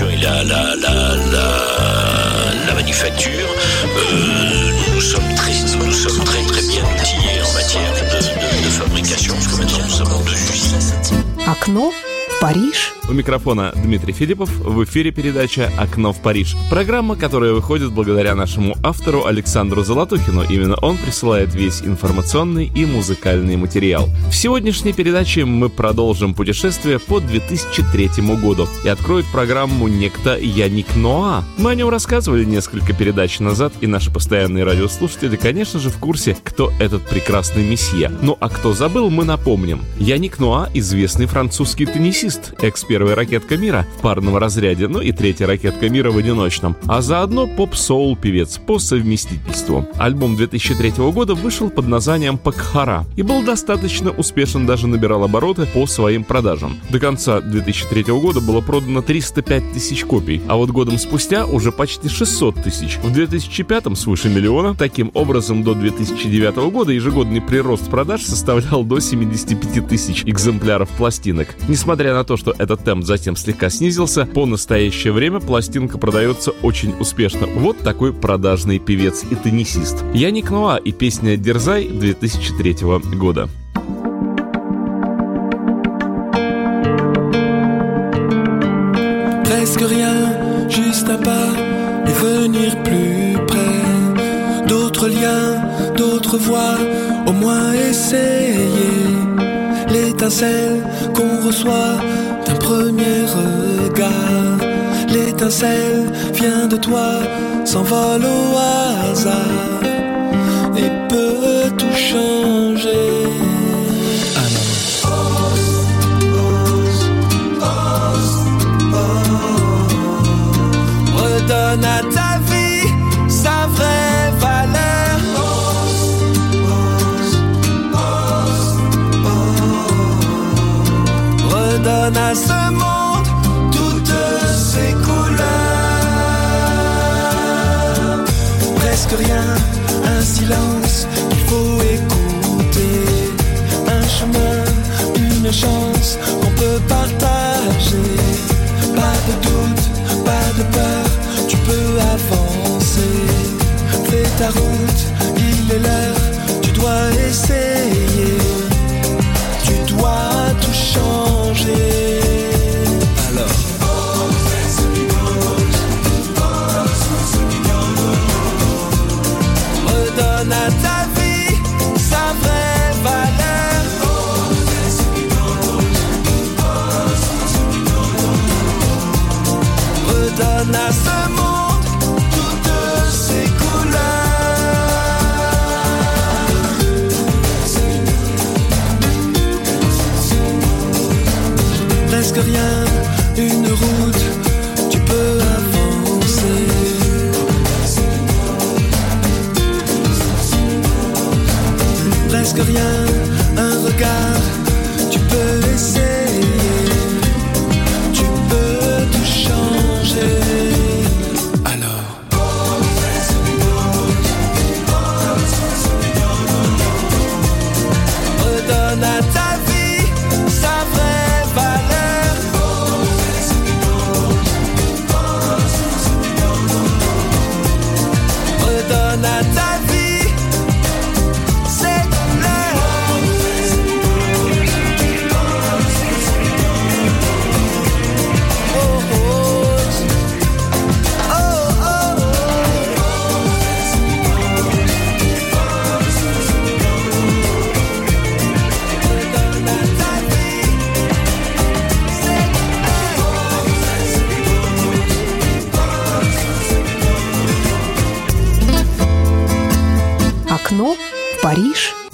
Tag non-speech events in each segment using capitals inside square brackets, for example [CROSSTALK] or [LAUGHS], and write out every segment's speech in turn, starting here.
et la, la, la, la, la manufacture, euh, nous sommes très, nous sommes très très bien outillés en matière de, de, fabrication, parce que maintenant nous avons deux usines. Париж. У микрофона Дмитрий Филиппов. В эфире передача «Окно в Париж». Программа, которая выходит благодаря нашему автору Александру Золотухину. Именно он присылает весь информационный и музыкальный материал. В сегодняшней передаче мы продолжим путешествие по 2003 году. И откроет программу некто Яник Ноа. Мы о нем рассказывали несколько передач назад, и наши постоянные радиослушатели, конечно же, в курсе, кто этот прекрасный месье. Ну а кто забыл, мы напомним. Яник Ноа – известный французский теннисист, эксперт первая ракетка мира в парном разряде, ну и третья ракетка мира в одиночном, а заодно поп-соул певец по совместительству. Альбом 2003 года вышел под названием «Пакхара» и был достаточно успешен, даже набирал обороты по своим продажам. До конца 2003 года было продано 305 тысяч копий, а вот годом спустя уже почти 600 тысяч. В 2005 свыше миллиона. Таким образом, до 2009 года ежегодный прирост продаж составлял до 75 тысяч экземпляров пластинок. Несмотря на то, что этот темп затем слегка снизился, по настоящее время пластинка продается очень успешно. Вот такой продажный певец и теннисист. Яник Нуа и песня «Дерзай» 2003 года. Presque rien, juste un pas et venir plus près. D'autres liens, d'autres voies, au moins essayer. L'étincelle qu'on reçoit d'un premier regard. L'étincelle vient de toi, s'envole au hasard et peut tout changer. Redonne à ta À ce monde toutes ses couleurs. Presque rien, un silence qu'il faut écouter. Un chemin, une chance qu'on peut partager. Pas de doute, pas de peur, tu peux avancer. Fais ta route, il est l'heure, tu dois essayer. Rien,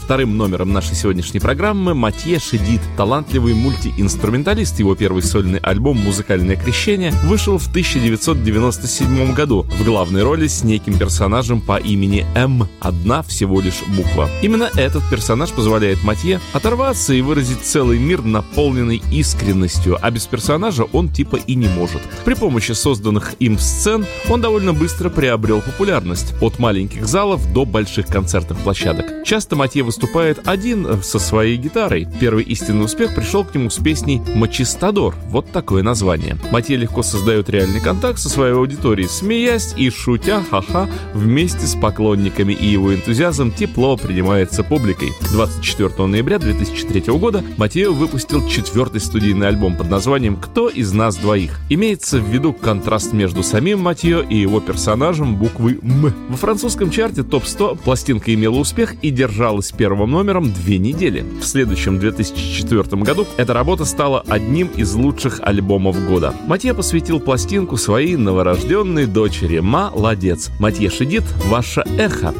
Вторым номером нашей сегодняшней программы Матье Шедид, талантливый мультиинструменталист. Его первый сольный альбом «Музыкальное крещение» вышел в 1997 году в главной роли с неким персонажем по имени М. Одна всего лишь буква. Именно этот персонаж позволяет Матье оторваться и выразить целый мир, наполненный искренностью, а без персонажа он типа и не может. При помощи созданных им сцен он довольно быстро приобрел популярность от маленьких залов до больших концертных площадок. Часто Матье выступает один со своей гитарой. Первый истинный успех пришел к нему с песней «Мачистадор». Вот такое название. Матье легко создает реальный контакт со своей аудиторией, смеясь и шутя ха-ха вместе с поклонниками, и его энтузиазм тепло принимается публикой. 24 ноября 2003 года Матео выпустил четвертый студийный альбом под названием «Кто из нас двоих?». Имеется в виду контраст между самим Матео и его персонажем буквы «М». Во французском чарте ТОП-100 пластинка имела успех и держалась первым номером две недели. В следующем 2004 году эта работа стала одним из лучших альбомов года. Матье посвятил пластинку своей новорожденной дочери «Молодец». Матье Шедит «Ваше эхо».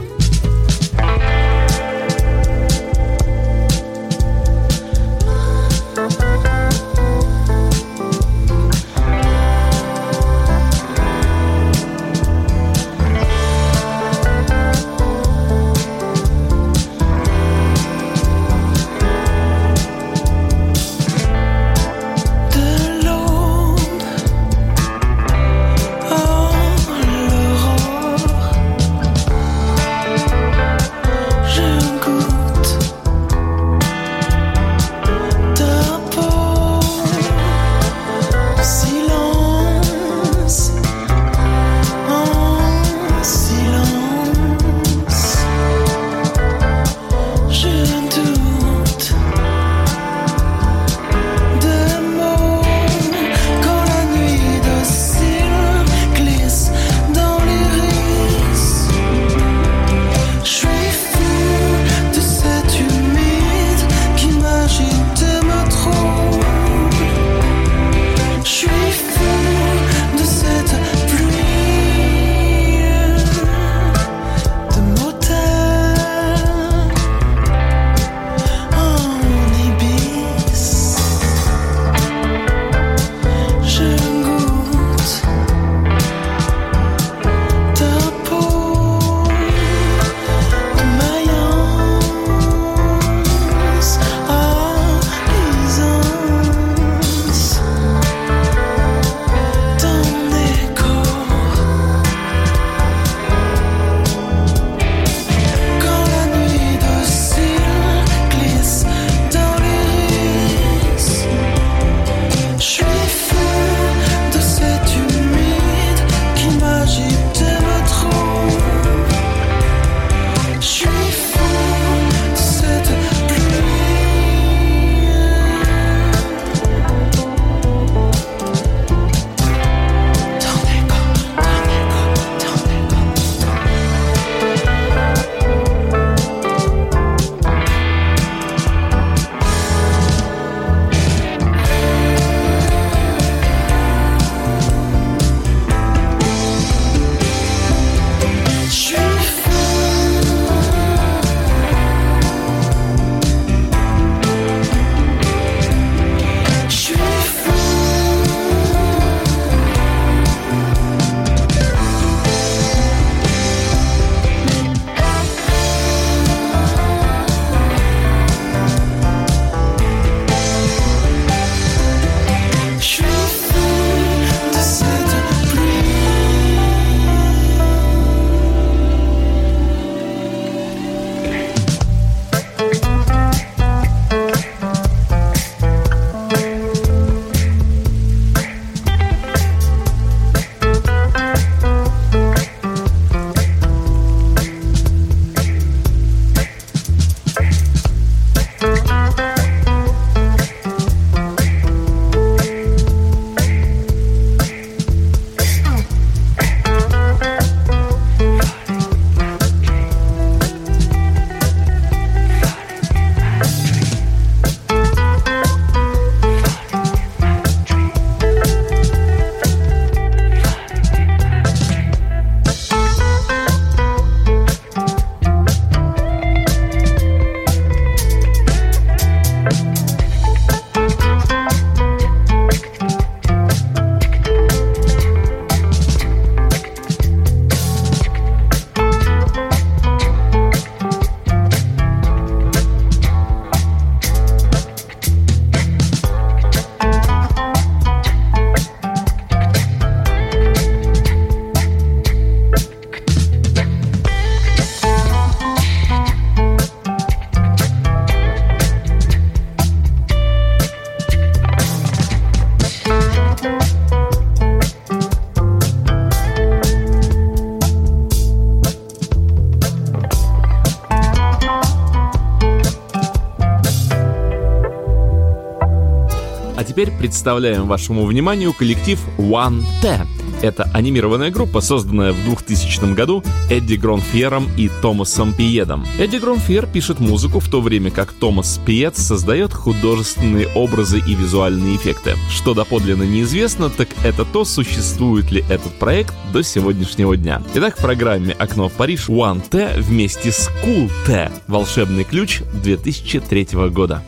Представляем вашему вниманию коллектив One T. Это анимированная группа, созданная в 2000 году Эдди Гронфьером и Томасом Пиедом. Эдди Гронфьер пишет музыку, в то время как Томас Пиед создает художественные образы и визуальные эффекты. Что доподлинно неизвестно, так это то, существует ли этот проект до сегодняшнего дня. Итак, в программе «Окно в Париж» One T вместе с Cool T «Волшебный ключ» 2003 года.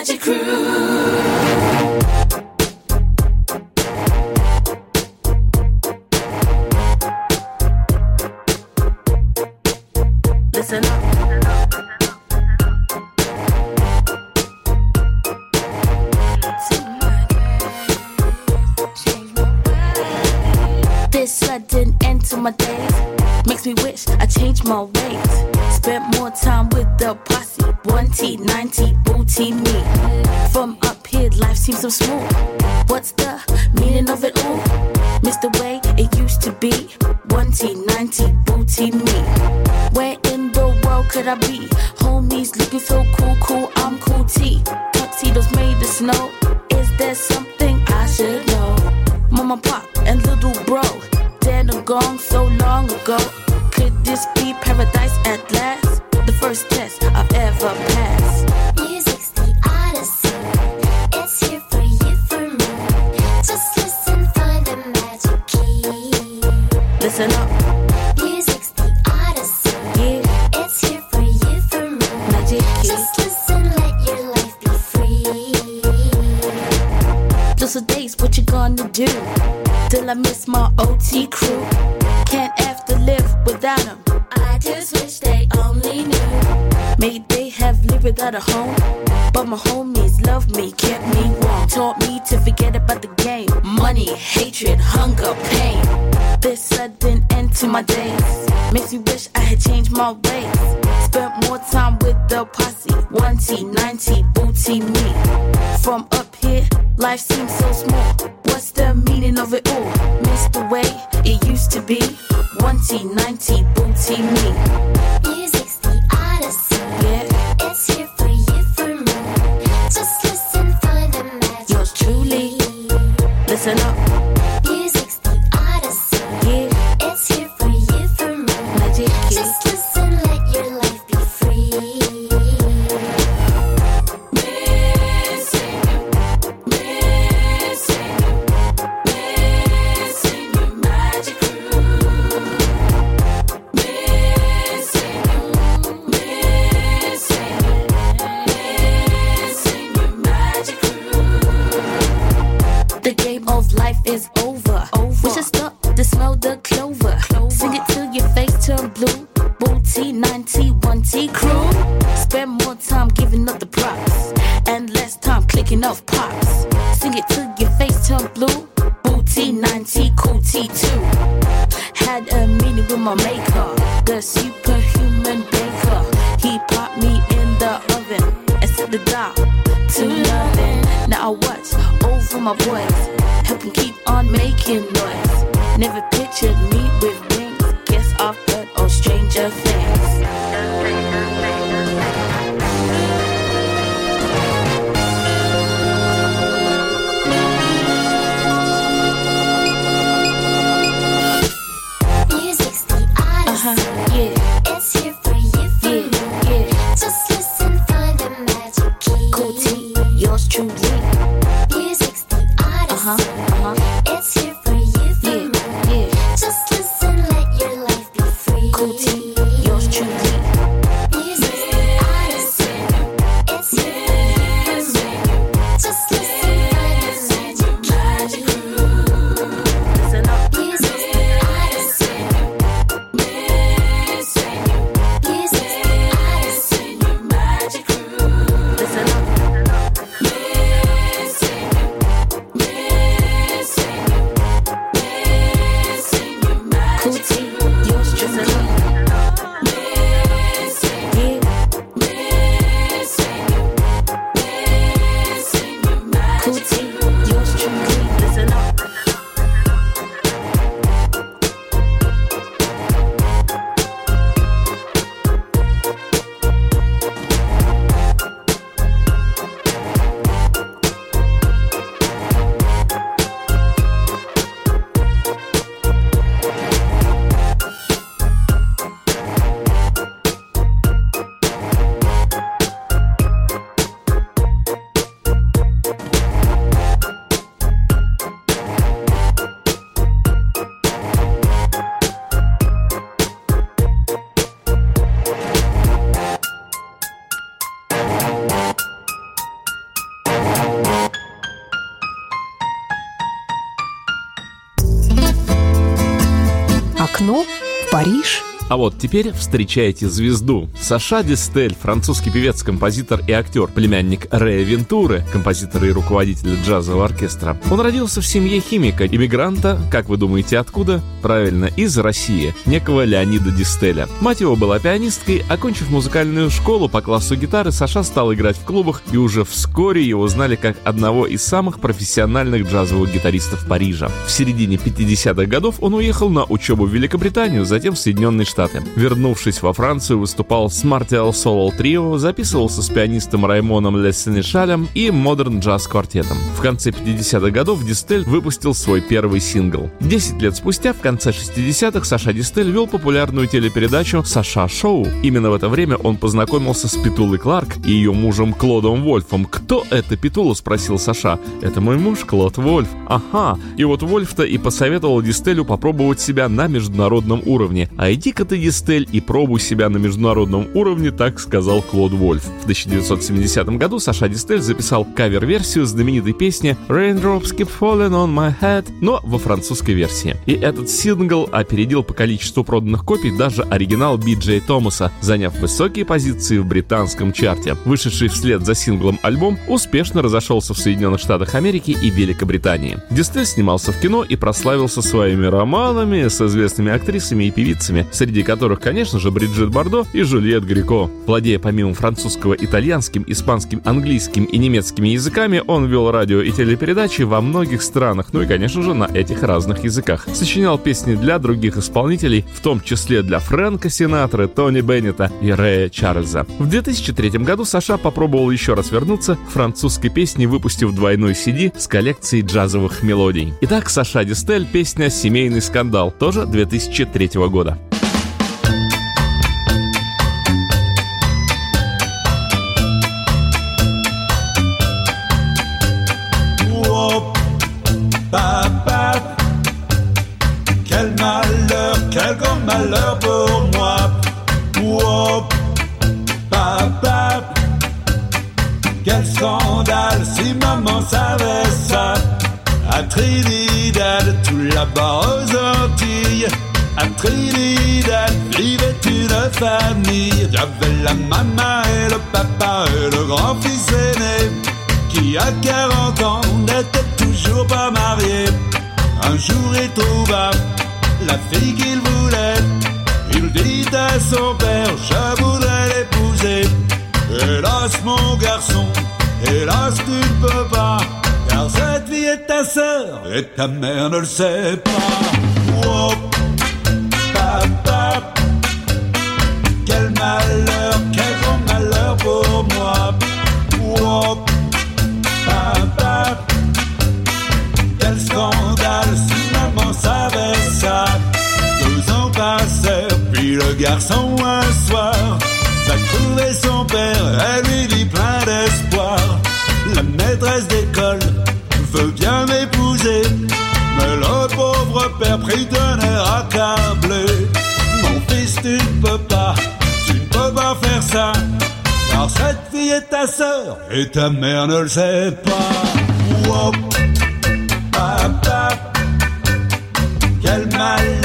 Magic crew. Listen up. This sudden end to my days makes me wish I changed my ways. Spent more time with the posse, one T, 90, booty me. From up here, life seems so smooth. What's the meaning of it all? The way it used to be. One T, 90, booty me. Where in the world could I be? Homies looking so cool, cool, I'm cool T. Tuxedos made of snow. Is there something I should know? Mama, pop, and little bro, dead and gone so long ago. Could this be paradise at last? The first test I've ever passed. Music's the odyssey. It's here for you, for me. Just listen, find the magic key. Listen up, Music's the odyssey. yeah, It's here for you, for me. magic key. Just listen, let your life be free. Just a days, what you gonna do? Till I miss my OT crew. Can't have to live without them. Lived without a home. But my homies love me, kept me warm. Taught me to forget about the game. Money, hatred, hunger, pain. This sudden end to my days. Makes me wish I had changed my ways. Spent more time with the posse. 1T, 90, booty me. From up here, life seems so small. What's the meaning of it all? Miss the way it used to be. 1T, 90, booty me. The game of life is over. over. We should stop to smell the clover. Sing it till your face turn blue. Booty 90, 1T crew. Spend more time giving up the props and less time clicking off pops. Sing it till your face turn blue. Booty 90, cool T2. Had a meeting with my maker, my boys, А вот теперь встречайте звезду. Саша Дистель, французский певец, композитор и актер, племянник Рэя Вентуры, композитора и руководителя джазового оркестра. Он родился в семье химика, иммигранта, как вы думаете, откуда? Правильно, из России, некого Леонида Дистеля. Мать его была пианисткой, окончив музыкальную школу по классу гитары, Саша стал играть в клубах, и уже вскоре его знали как одного из самых профессиональных джазовых гитаристов Парижа. В середине 50-х годов он уехал на учебу в Великобританию, затем в Соединенные Штаты. Вернувшись во Францию, выступал с Martial Solo Trio, записывался с пианистом Раймоном Лессенешалем и Modern Jazz квартетом. В конце 50-х годов Дистель выпустил свой первый сингл. Десять лет спустя, в конце 60-х, Саша Дистель вел популярную телепередачу «Саша Шоу». Именно в это время он познакомился с Петулой Кларк и ее мужем Клодом Вольфом. «Кто это Петула?» – спросил Саша. «Это мой муж Клод Вольф». «Ага». И вот Вольф-то и посоветовал Дистелю попробовать себя на международном уровне. «А иди-ка ты, Дистель, и пробуй себя на международном уровне», так сказал Клод Вольф. В 1970 году Саша Дистель записал кавер-версию знаменитой песни «Raindrops keep falling on my head», но во французской версии. И этот сингл опередил по количеству проданных копий даже оригинал Би Джей Томаса, заняв высокие позиции в британском чарте. Вышедший вслед за синглом альбом успешно разошелся в Соединенных Штатах Америки и Великобритании. Дистель снимался в кино и прославился своими романами с известными актрисами и певицами, среди которых, конечно же, Бриджит Бардо и Жюльет Грико. Владея помимо французского итальянским, испанским, английским и немецкими языками, он вел радио и телепередачи во многих странах, ну и, конечно же, на этих разных языках. Сочинял песни для других исполнителей, в том числе для Фрэнка Синатры, Тони Беннета и Рэя Чарльза. В 2003 году Саша попробовал еще раз вернуться к французской песне, выпустив двойной CD с коллекцией джазовых мелодий. Итак, Саша Дистель, песня «Семейный скандал», тоже 2003 года. Trinidad, tout là-bas aux Antilles. À Trinidad vivait une famille. J'avais la maman et le papa et le grand-fils aîné qui à 40 ans n'était toujours pas marié. Un jour il trouva la fille qu'il voulait. Il dit à son père, je voudrais l'épouser. Hélas mon garçon, hélas tu ne peux pas. Car cette fille est ta sœur et ta mère ne le sait pas. Quel malheur, quel grand malheur pour moi. Oh. Quel scandale si maman savait ça. Deux ans passèrent, puis le garçon Car cette fille est ta sœur et ta mère ne le sait pas. Papa, quel malheur,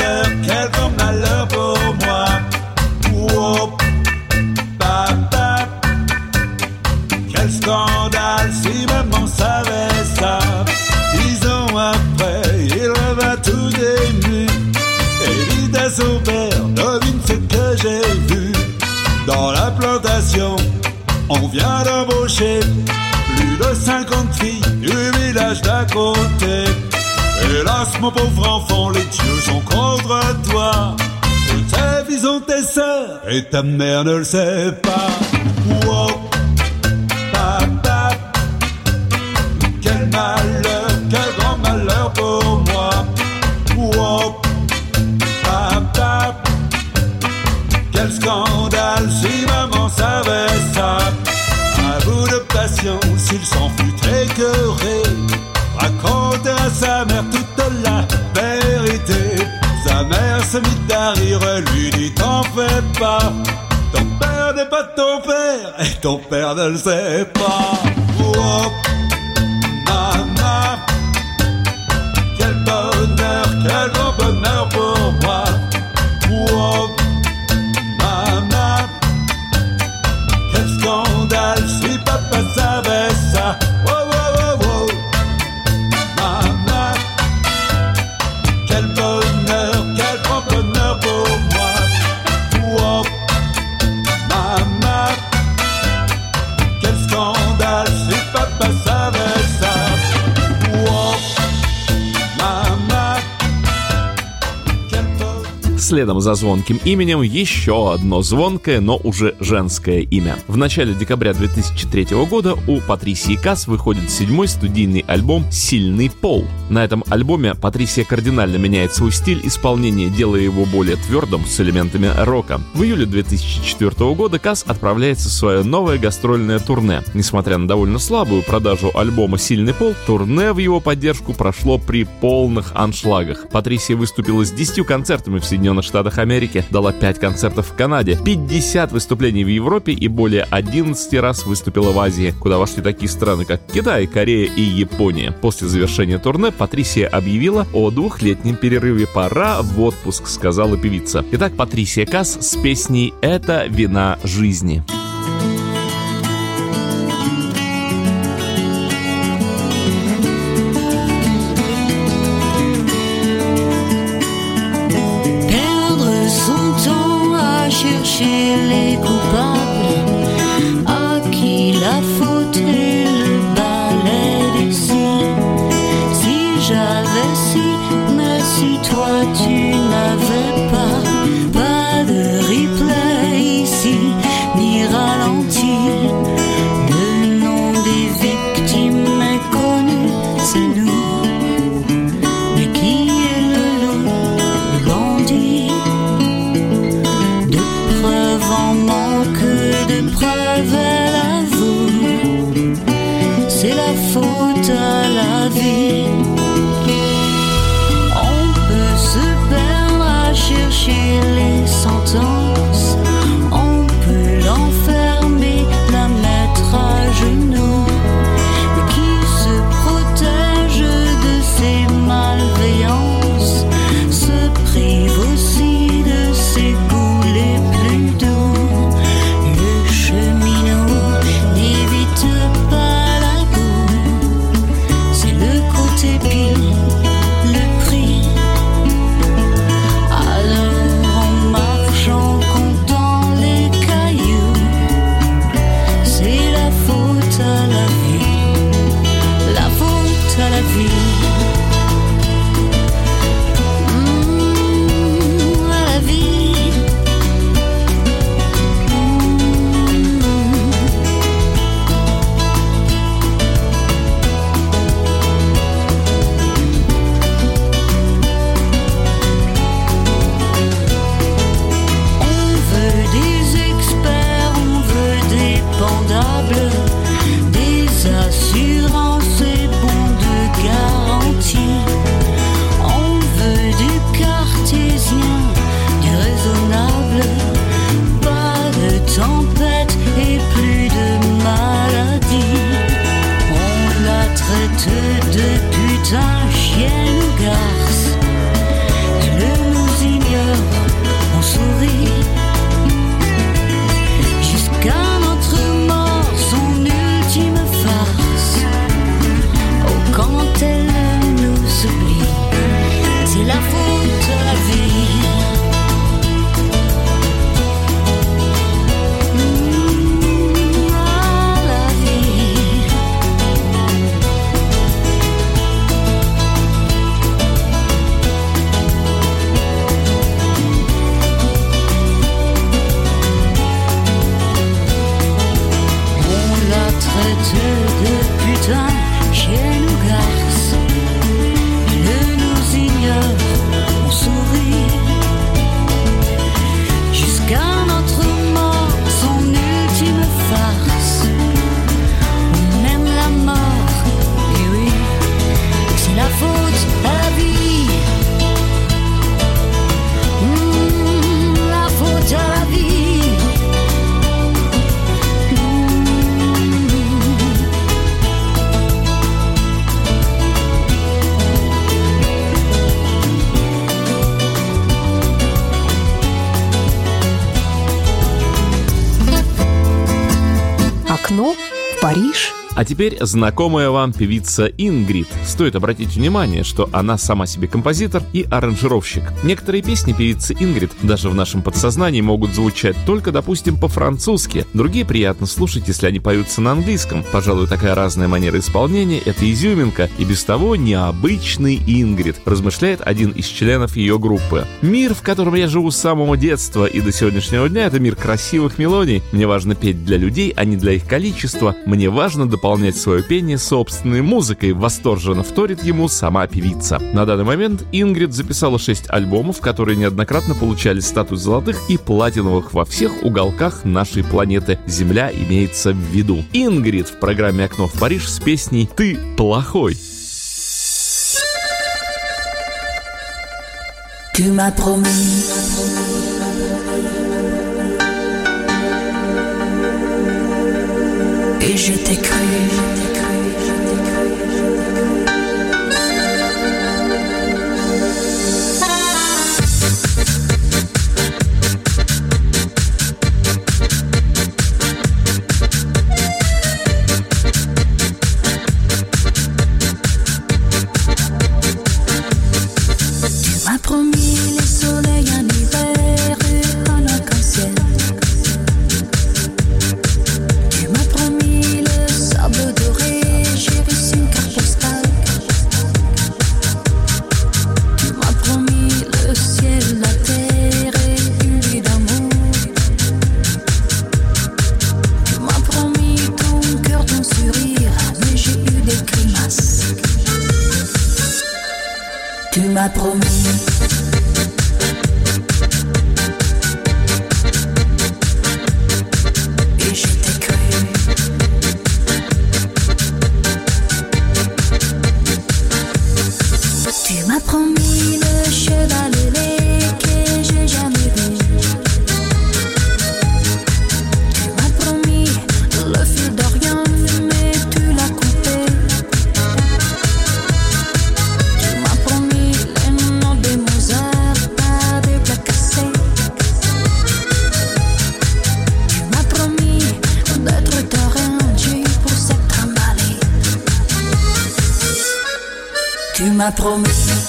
On vient d'embaucher plus de 50 filles du village d'à côté. Hélas, mon pauvre enfant, les dieux sont contre toi. Toutes tes filles sont tes sœurs et ta mère ne le sait pas. Wow. Quel malheur, quel grand malheur pour moi. Papa, quel scandale savait ça. À bout de patience, il s'en fut écœuré. Raconter à sa mère toute la vérité. Sa mère se mit à rire lui dit T'en fais pas. Ton père n'est pas ton père et ton père ne le sait pas. Oh, maman, quel bonheur, quel bonheur следом за звонким именем еще одно звонкое, но уже женское имя. В начале декабря 2003 года у Патрисии Касс выходит седьмой студийный альбом «Сильный пол». На этом альбоме Патрисия кардинально меняет свой стиль исполнения, делая его более твердым с элементами рока. В июле 2004 года Касс отправляется в свое новое гастрольное турне. Несмотря на довольно слабую продажу альбома «Сильный пол», турне в его поддержку прошло при полных аншлагах. Патрисия выступила с 10 концертами в Соединенных Штатах Америки, дала 5 концертов в Канаде, 50 выступлений в Европе и более 11 раз выступила в Азии, куда вошли такие страны, как Китай, Корея и Япония. После завершения турне Патрисия объявила о двухлетнем перерыве. «Пора в отпуск», сказала певица. Итак, Патрисия Касс с песней «Это вина жизни». Perdre теперь знакомая вам певица Ингрид. Стоит обратить внимание, что она сама себе композитор и аранжировщик. Некоторые песни певицы Ингрид даже в нашем подсознании могут звучать только, допустим, по-французски. Другие приятно слушать, если они поются на английском. Пожалуй, такая разная манера исполнения — это изюминка и без того необычный Ингрид, размышляет один из членов ее группы. Мир, в котором я живу с самого детства и до сегодняшнего дня, это мир красивых мелодий. Мне важно петь для людей, а не для их количества. Мне важно дополнять свое пение собственной музыкой. Восторженно вторит ему сама певица. На данный момент Ингрид записала 6 альбомов, которые неоднократно получали статус золотых и платиновых во всех уголках нашей планеты. Земля имеется в виду. Ингрид в программе «Окно в Париж» с песней «Ты плохой». Tu m'as promis Et je t'ai cru m'a promis.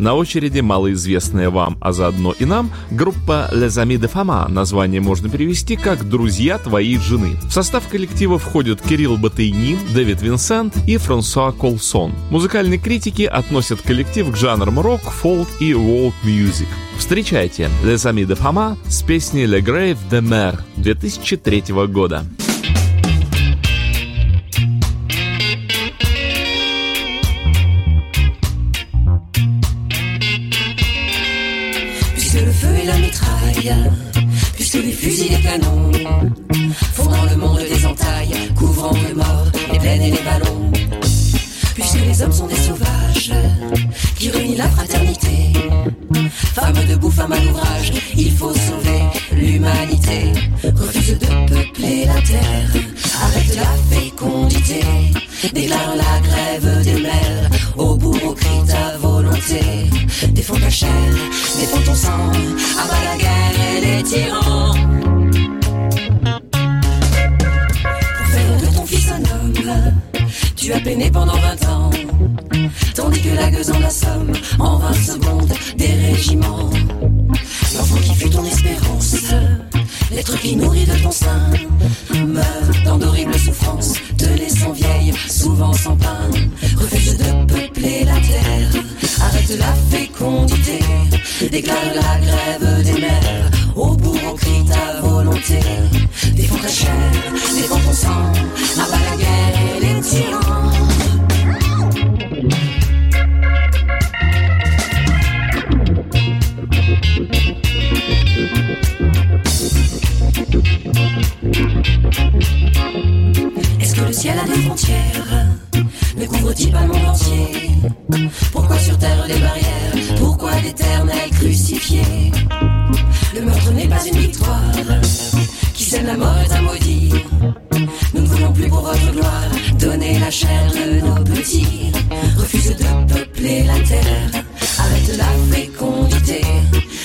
На очереди малоизвестная вам, а заодно и нам, группа Les Amis de Fama. Название можно перевести как «Друзья твоей жены». В состав коллектива входят Кирилл Батейнин, Дэвид Винсент и Франсуа Колсон. Музыкальные критики относят коллектив к жанрам рок, фолк и world music. Встречайте Les Amis de Fama с песней Le Grave de Mer 2003 года. Puisque les fusils et les canons font dans le monde des entailles, couvrant de morts les plaines et les ballons. Puisque les hommes sont des sauvages qui renient la fraternité. Femme debout, femme à l'ouvrage, il faut sauver l'humanité. Refuse de peupler la terre, arrête la fécondité. Déclare la grève des mers, au bourreau crie ta volonté. Défends ta chair, défends ton sang, abat la guerre et les tyrans. Pour faire de ton fils un homme, tu as peiné pendant 20 ans. Tandis que la gueuse en assomme en 20 secondes des régiments. L'enfant qui fut ton espérance, l'être qui nourrit de ton sein, meurt dans d'horribles souffrances, te laissant vieille, souvent sans pain. Refuse de arrête la fécondité, déclare la grève des mers. Au bourreau crie ta volonté, défends ta chair, défends ton sang, abat la guerre et les tyrans. Est-ce que le ciel a des frontières? Ne couvre-t-il pas le monde entier? Pourquoi sur terre des barrières? Pourquoi d'éternels crucifiés Le meurtre n'est pas une victoire. Qui sème la mort est un maudit. Nous ne voulons plus pour votre gloire Donner la chair de nos petits. Refuse de peupler la terre. Arrête la fécondité.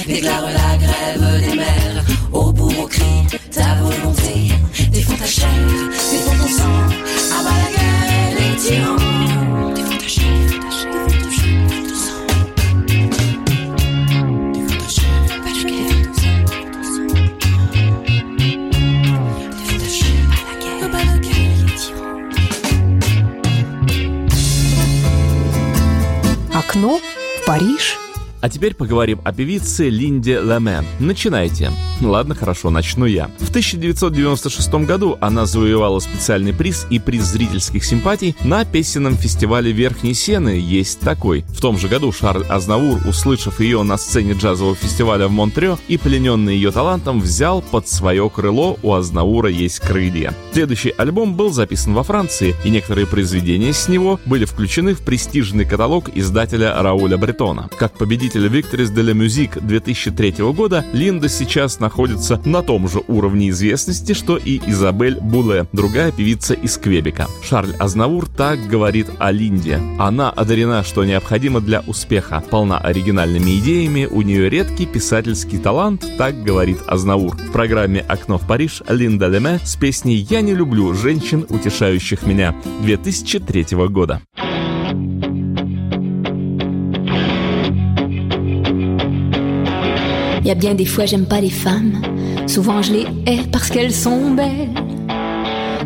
Déclare la grève des mers Au bourreau crie Париж. А теперь поговорим о певице Линде Лемен. Начинайте. Ладно, хорошо, начну я. В 1996 году она завоевала специальный приз и приз зрительских симпатий на песенном фестивале Верхней Сены «Есть такой». В том же году Шарль Азнавур, услышав ее на сцене джазового фестиваля в Монтрео и плененный ее талантом, взял под свое крыло «У Азнавура есть крылья». Следующий альбом был записан во Франции, и некоторые произведения с него были включены в престижный каталог издателя Рауля Бретона. Как победитель Victories de la Musique 2003 года, Линда сейчас находится на том же уровне известности, что и Изабель Буле, другая певица из Квебека. Шарль Азнавур так говорит о Линде. Она одарена, что необходимо для успеха. Полна оригинальными идеями, у нее редкий писательский талант, так говорит Азнавур. В программе «Окно в Париж» Линда Леме с песней «Я не люблю женщин, утешающих меня» 2003 года. Y a bien des fois j'aime pas les femmes, souvent je les hais parce qu'elles sont belles.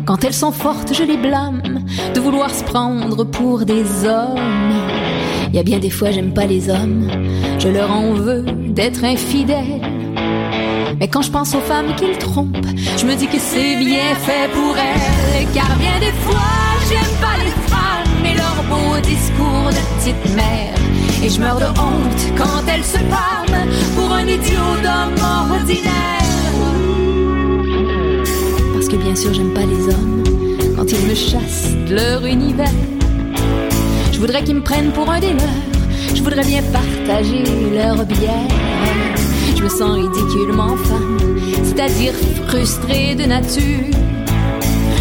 Quand elles sont fortes, je les blâme de vouloir se prendre pour des hommes. Y a bien des fois j'aime pas les hommes, je leur en veux d'être infidèles. Mais quand je pense aux femmes qu'ils trompent, je me dis que c'est bien fait pour elles. Car bien des fois j'aime pas les femmes et leurs beaux discours de petite mère. Et je meurs de honte quand elles se parlent pour un idiot d'homme ordinaire. Parce que bien sûr j'aime pas les hommes quand ils me chassent de leur univers. Je voudrais qu'ils me prennent pour un des leurs. Je voudrais bien partager leur bière. Je me sens ridiculement femme, c'est-à-dire frustrée de nature.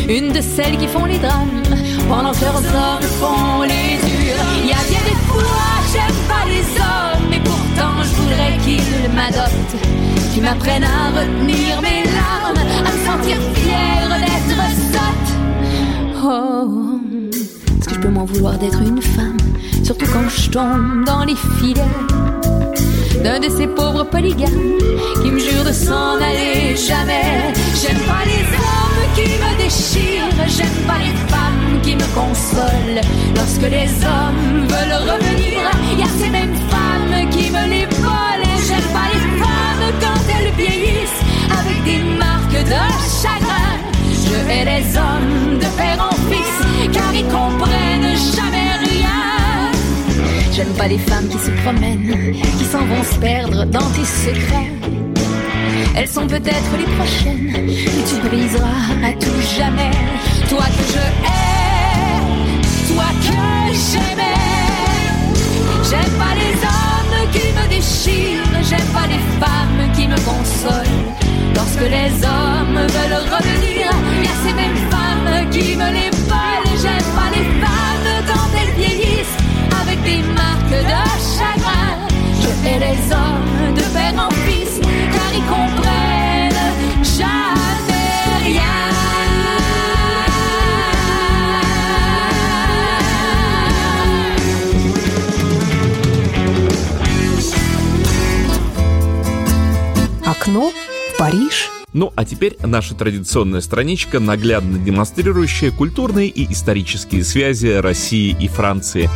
Une de celles qui font les drames pendant que leurs hommes font les durs. Il y a bien des fois, j'aime pas les hommes, mais pourtant je voudrais qu'ils m'adoptent, qu'ils m'apprennent à retenir mes larmes, à me sentir fière d'être sotte. Oh, est-ce que je peux m'en vouloir d'être une femme, surtout quand je tombe dans les filets d'un de ces pauvres polygames qui me jurent de s'en aller jamais. J'aime pas les hommes qui me déchirent, j'aime pas les femmes qui me consolent. Lorsque les hommes veulent revenir, y a ces mêmes femmes qui me les volent. J'aime pas les femmes quand elles vieillissent avec des marques de chagrin. Je hais les hommes de père en fils car ils comprennent jamais rien. J'aime pas des femmes qui se promènent, qui s'en vont se perdre dans tes secrets. Elles sont peut-être les prochaines que tu briseras à tout jamais. Toi que je hais, toi que j'aimais. J'aime pas les hommes qui me déchirent, j'aime pas les femmes qui me consolent. Lorsque les hommes veulent revenir, il y a ces mêmes femmes qui me les volent. J'aime pas les femmes quand elles vieillissent avec des marques de chagrin. Je hais les hommes de père en fils Окно в Париж. Ну а теперь наша традиционная страничка, наглядно демонстрирующая культурные и исторические связи России и Франции.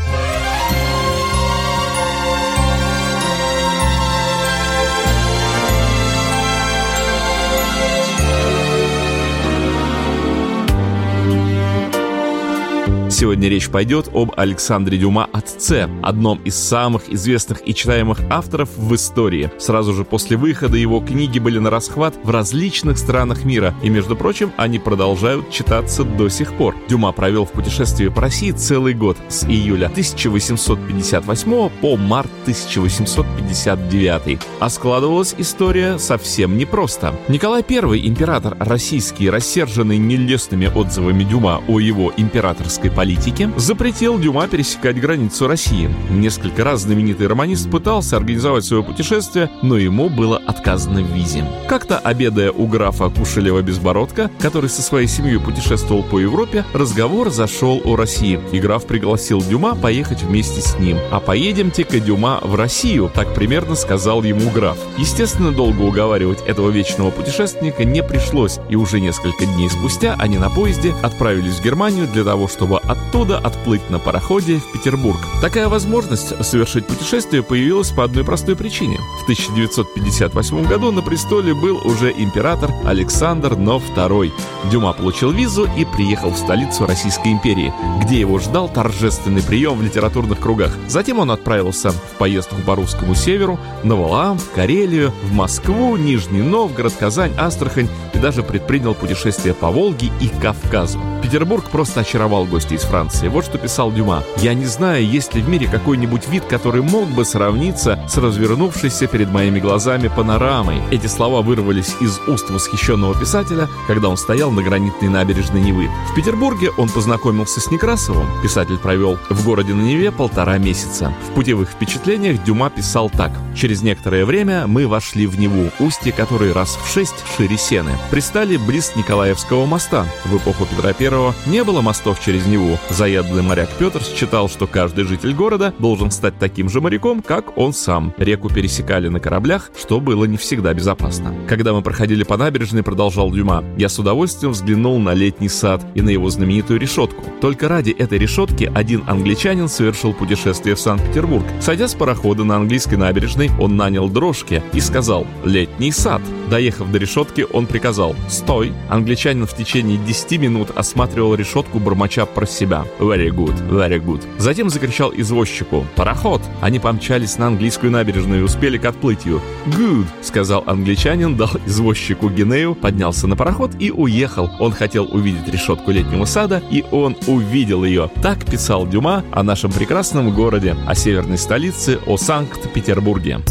Сегодня речь пойдет об Александре Дюма отце, одном из самых известных и читаемых авторов в истории. Сразу же после выхода его книги были на расхват в различных странах мира, и, между прочим, они продолжают читаться до сих пор. Дюма провел в путешествии по России целый год, с июля 1858 по март 1859. А складывалась история совсем непросто. Николай I, император российский, рассерженный нелестными отзывами Дюма о его императорской политике, запретил Дюма пересекать границу России. Несколько раз знаменитый романист пытался организовать свое путешествие, но ему было отказано в визе. Как-то обедая у графа Кушелева-Безбородка, который со своей семьей путешествовал по Европе, разговор зашел о России, и граф пригласил Дюма поехать вместе с ним. «А поедемте-ка, Дюма, в Россию», так примерно сказал ему граф. Естественно, долго уговаривать этого вечного путешественника не пришлось, и уже несколько дней спустя они на поезде отправились в Германию для того, чтобы оттуда отплыть на пароходе в Петербург. Такая возможность совершить путешествие появилась по одной простой причине. В 1958 году на престоле был уже император Александр Но II. Дюма получил визу и приехал в столицу Российской империи, где его ждал торжественный прием в литературных кругах. Затем он отправился в поездку по русскому северу, на Валаам, в Карелию, в Москву, Нижний Новгород, Казань, Астрахань и даже предпринял путешествие по Волге и Кавказу. Петербург просто очаровал гостей из Франции. Вот что писал Дюма. «Я не знаю, есть ли в мире какой-нибудь вид, который мог бы сравниться с развернувшейся перед моими глазами панорамой». Эти слова вырвались из уст восхищенного писателя, когда он стоял на гранитной набережной Невы. В Петербурге он познакомился с Некрасовым. Писатель провел в городе на Неве полтора месяца. В путевых впечатлениях Дюма писал так. «Через некоторое время мы вошли в Неву, устье которой раз в шесть шире Сены. Пристали близ Николаевского моста. В эпоху Петра I не было мостов через Неву. Заядлый моряк Петр считал, что каждый житель города должен стать таким же моряком, как он сам. Реку пересекали на кораблях, что было не всегда безопасно. Когда мы проходили по набережной, продолжал Дюма, я с удовольствием взглянул на летний сад и на его знаменитую решетку. Только ради этой решетки один англичанин совершил путешествие в Санкт-Петербург. Сойдя с парохода на английской набережной, он нанял дрожки и сказал «Летний сад». Доехав до решетки, он приказал «Стой!». Англичанин в течение 10 минут осматривал решетку, бормоча про себя «Very good, very good». Затем закричал извозчику «Пароход!». Они помчались на английскую набережную и успели к отплытию. «Good!» — сказал англичанин, [LAUGHS] дал извозчику Гинею, поднялся на пароход и уехал. Он хотел увидеть решетку летнего сада, и он увидел ее. Так писал Дюма о нашем прекрасном городе, о северной столице, о Санкт-Петербурге.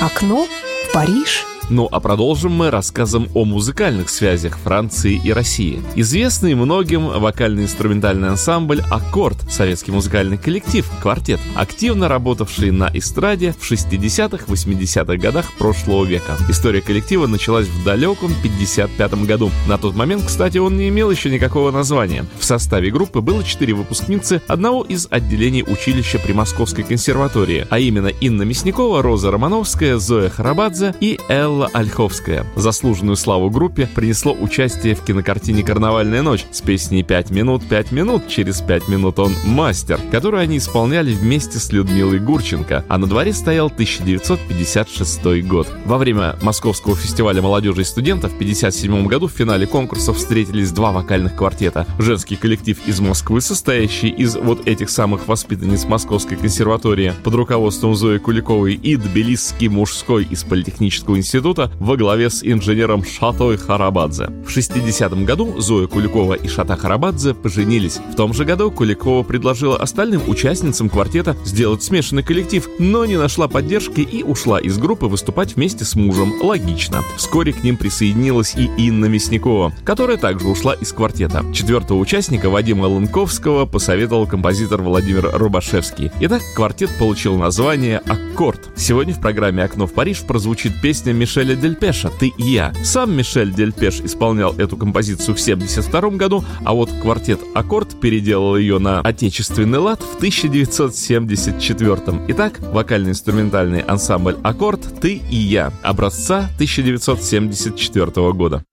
Окно в Париж. Ну а продолжим мы рассказом о музыкальных связях Франции и России. Известный многим вокально-инструментальный ансамбль «Аккорд» — советский музыкальный коллектив, квартет, активно работавший на эстраде в 60-х, 80-х годах прошлого века. История коллектива началась в далеком 55 году. На тот момент, кстати, он не имел еще никакого названия. В составе группы было четыре выпускницы одного из отделений училища при Московской консерватории, а именно Инна Мясникова, Роза Романовская, Зоя Харабадзе и Элла Белла Ольховская. Заслуженную славу группе принесло участие в кинокартине «Карнавальная ночь» с песней «Пять минут, пять минут, через пять минут он мастер», которую они исполняли вместе с Людмилой Гурченко, а на дворе стоял 1956 год. Во время Московского фестиваля молодежи и студентов в 1957 году в финале конкурсов встретились два вокальных квартета. Женский коллектив из Москвы, состоящий из вот этих самых воспитанниц Московской консерватории под руководством Зои Куликовой и Тбилисский мужской из Политехнического института во главе с инженером Шатой Харабадзе. В 60 году Зоя Куликова и Шата Харабадзе поженились. В том же году Куликова предложила остальным участницам квартета сделать смешанный коллектив, но не нашла поддержки и ушла из группы выступать вместе с мужем. Логично. Вскоре к ним присоединилась и Инна Мясникова, которая также ушла из квартета. Четвертого участника Вадима Ланковского посоветовал композитор Владимир Рубашевский. Итак, квартет получил название «Аккорд». Сегодня в программе «Окно в Париж» прозвучит песня Мишеля Дельпеша «Ты и я». Сам Мишель Дельпеш исполнял эту композицию в 1972 году, а вот квартет «Аккорд» переделал ее на отечественный лад в 1974. Итак, вокально-инструментальный ансамбль «Аккорд» «Ты и я» образца 1974 года.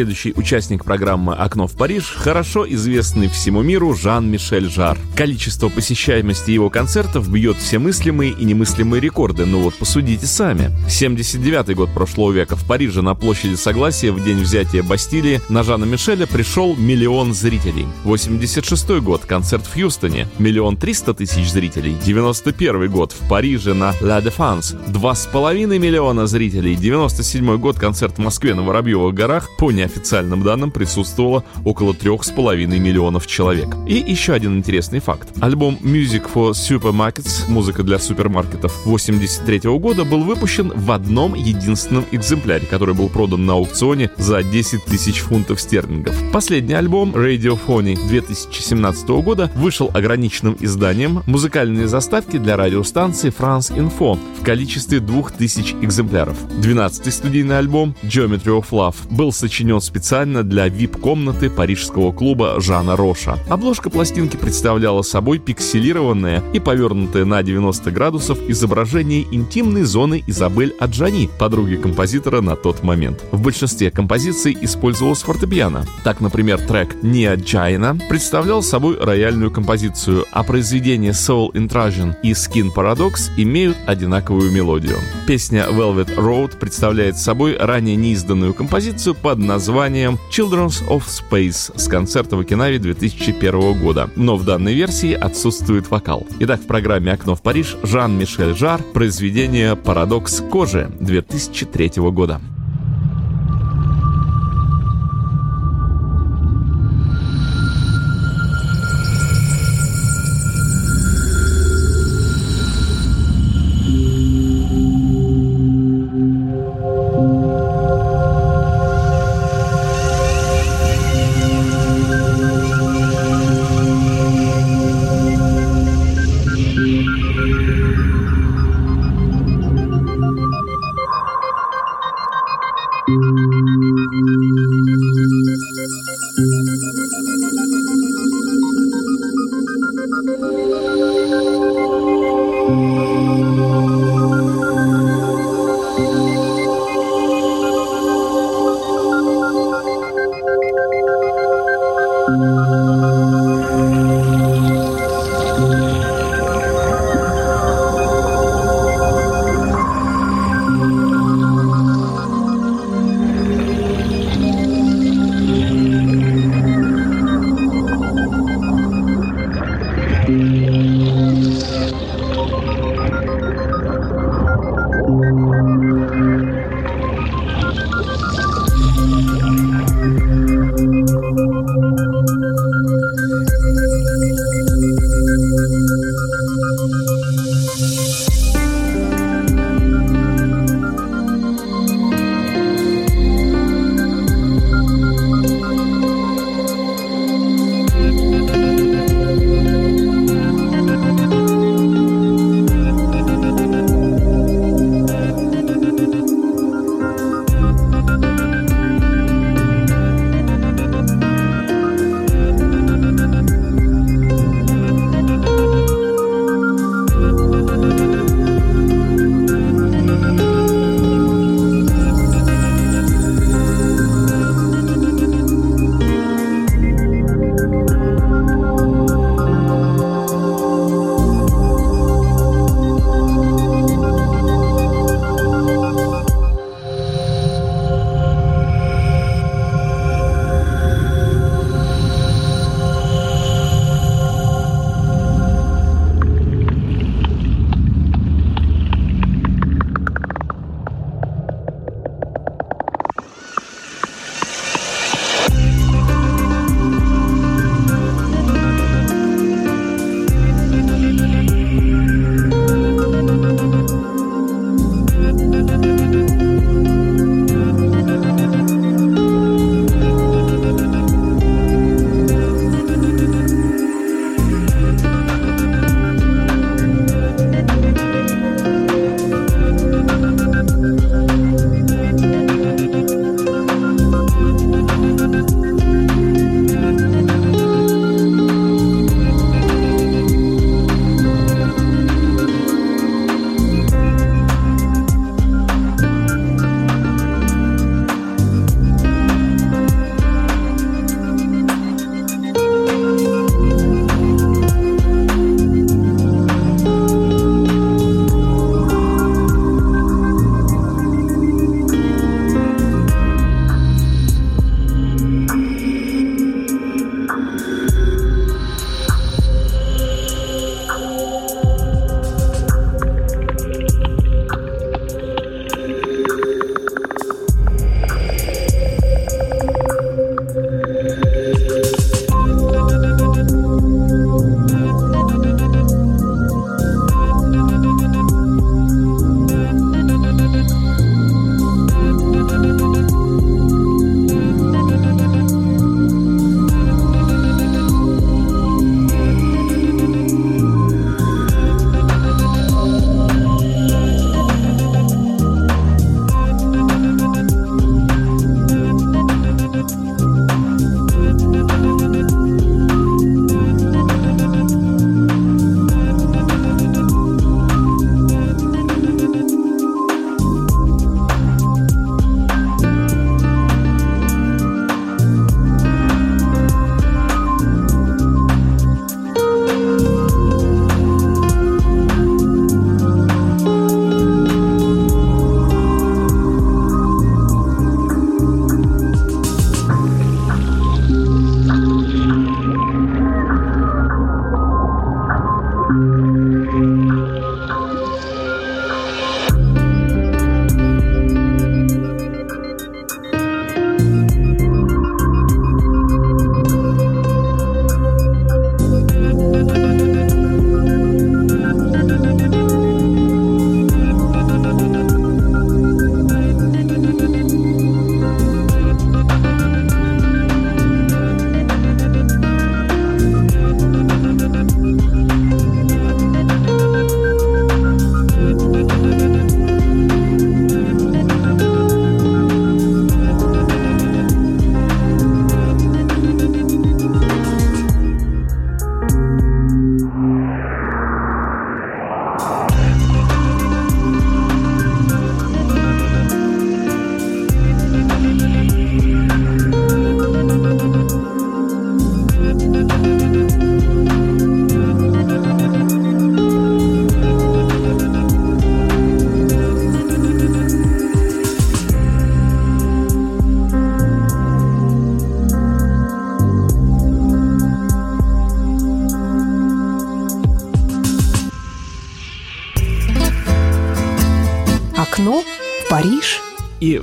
Следующий участник программы «Окно в Париж» — хорошо известный всему миру Жан-Мишель Жар. Количество посещаемости его концертов бьет все мыслимые и немыслимые рекорды, ну вот посудите сами. 79 год прошлого века в Париже на площади Согласия в день взятия Бастилии на Жана Мишеля пришел миллион зрителей. 86 год — концерт в Хьюстоне — миллион триста тысяч зрителей. 91 год в Париже на Ла Дефанс — два с половиной миллиона зрителей. 97 год — концерт в Москве на Воробьевых горах — по По неофициальным данным присутствовало около 3,5 миллионов человек. И еще один интересный факт. Альбом Music for Supermarkets, музыка для супермаркетов 83 года, был выпущен в одном единственном экземпляре, который был продан на аукционе за 10 тысяч фунтов стерлингов. Последний альбом Radiophony 2017 года вышел ограниченным изданием музыкальные заставки для радиостанции France Info в количестве 2000 экземпляров. 12-й студийный альбом Geometry of Love был сочинен специально для VIP-комнаты парижского клуба Жана Роша. Обложка пластинки представляла собой пикселированное и повернутое на 90 градусов изображение интимной зоны Изабель Аджани, подруги композитора на тот момент. В большинстве композиций использовалась фортепиано. Так, например, трек «Nia Jaina» представлял собой рояльную композицию, а произведения Soul Intrusion и Skin Paradox имеют одинаковую мелодию. Песня Velvet Road представляет собой ранее неизданную композицию под названием Children's of Space с концерта в Окинаве 2001 года, но в данной версии отсутствует вокал. Итак, в программе «Окно в Париж» Жан-Мишель Жар, произведение «Парадокс кожи» 2003 года.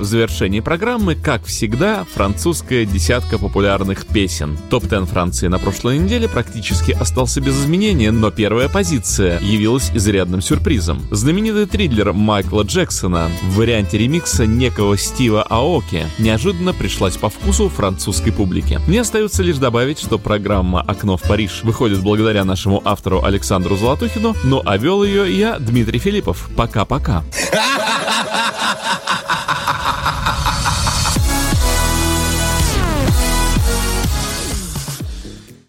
Завершении программы, как всегда, французская десятка популярных песен. Топ-10 Франции на прошлой неделе практически остался без изменения, но первая позиция явилась изрядным сюрпризом. Знаменитый триллер Майкла Джексона в варианте ремикса некого Стива Аоки неожиданно пришлась по вкусу французской публике. Мне остается лишь добавить, что программа «Окно в Париж» выходит благодаря нашему автору Александру Золотухину, ну а вел ее я, Дмитрий Филиппов. Пока-пока. Ha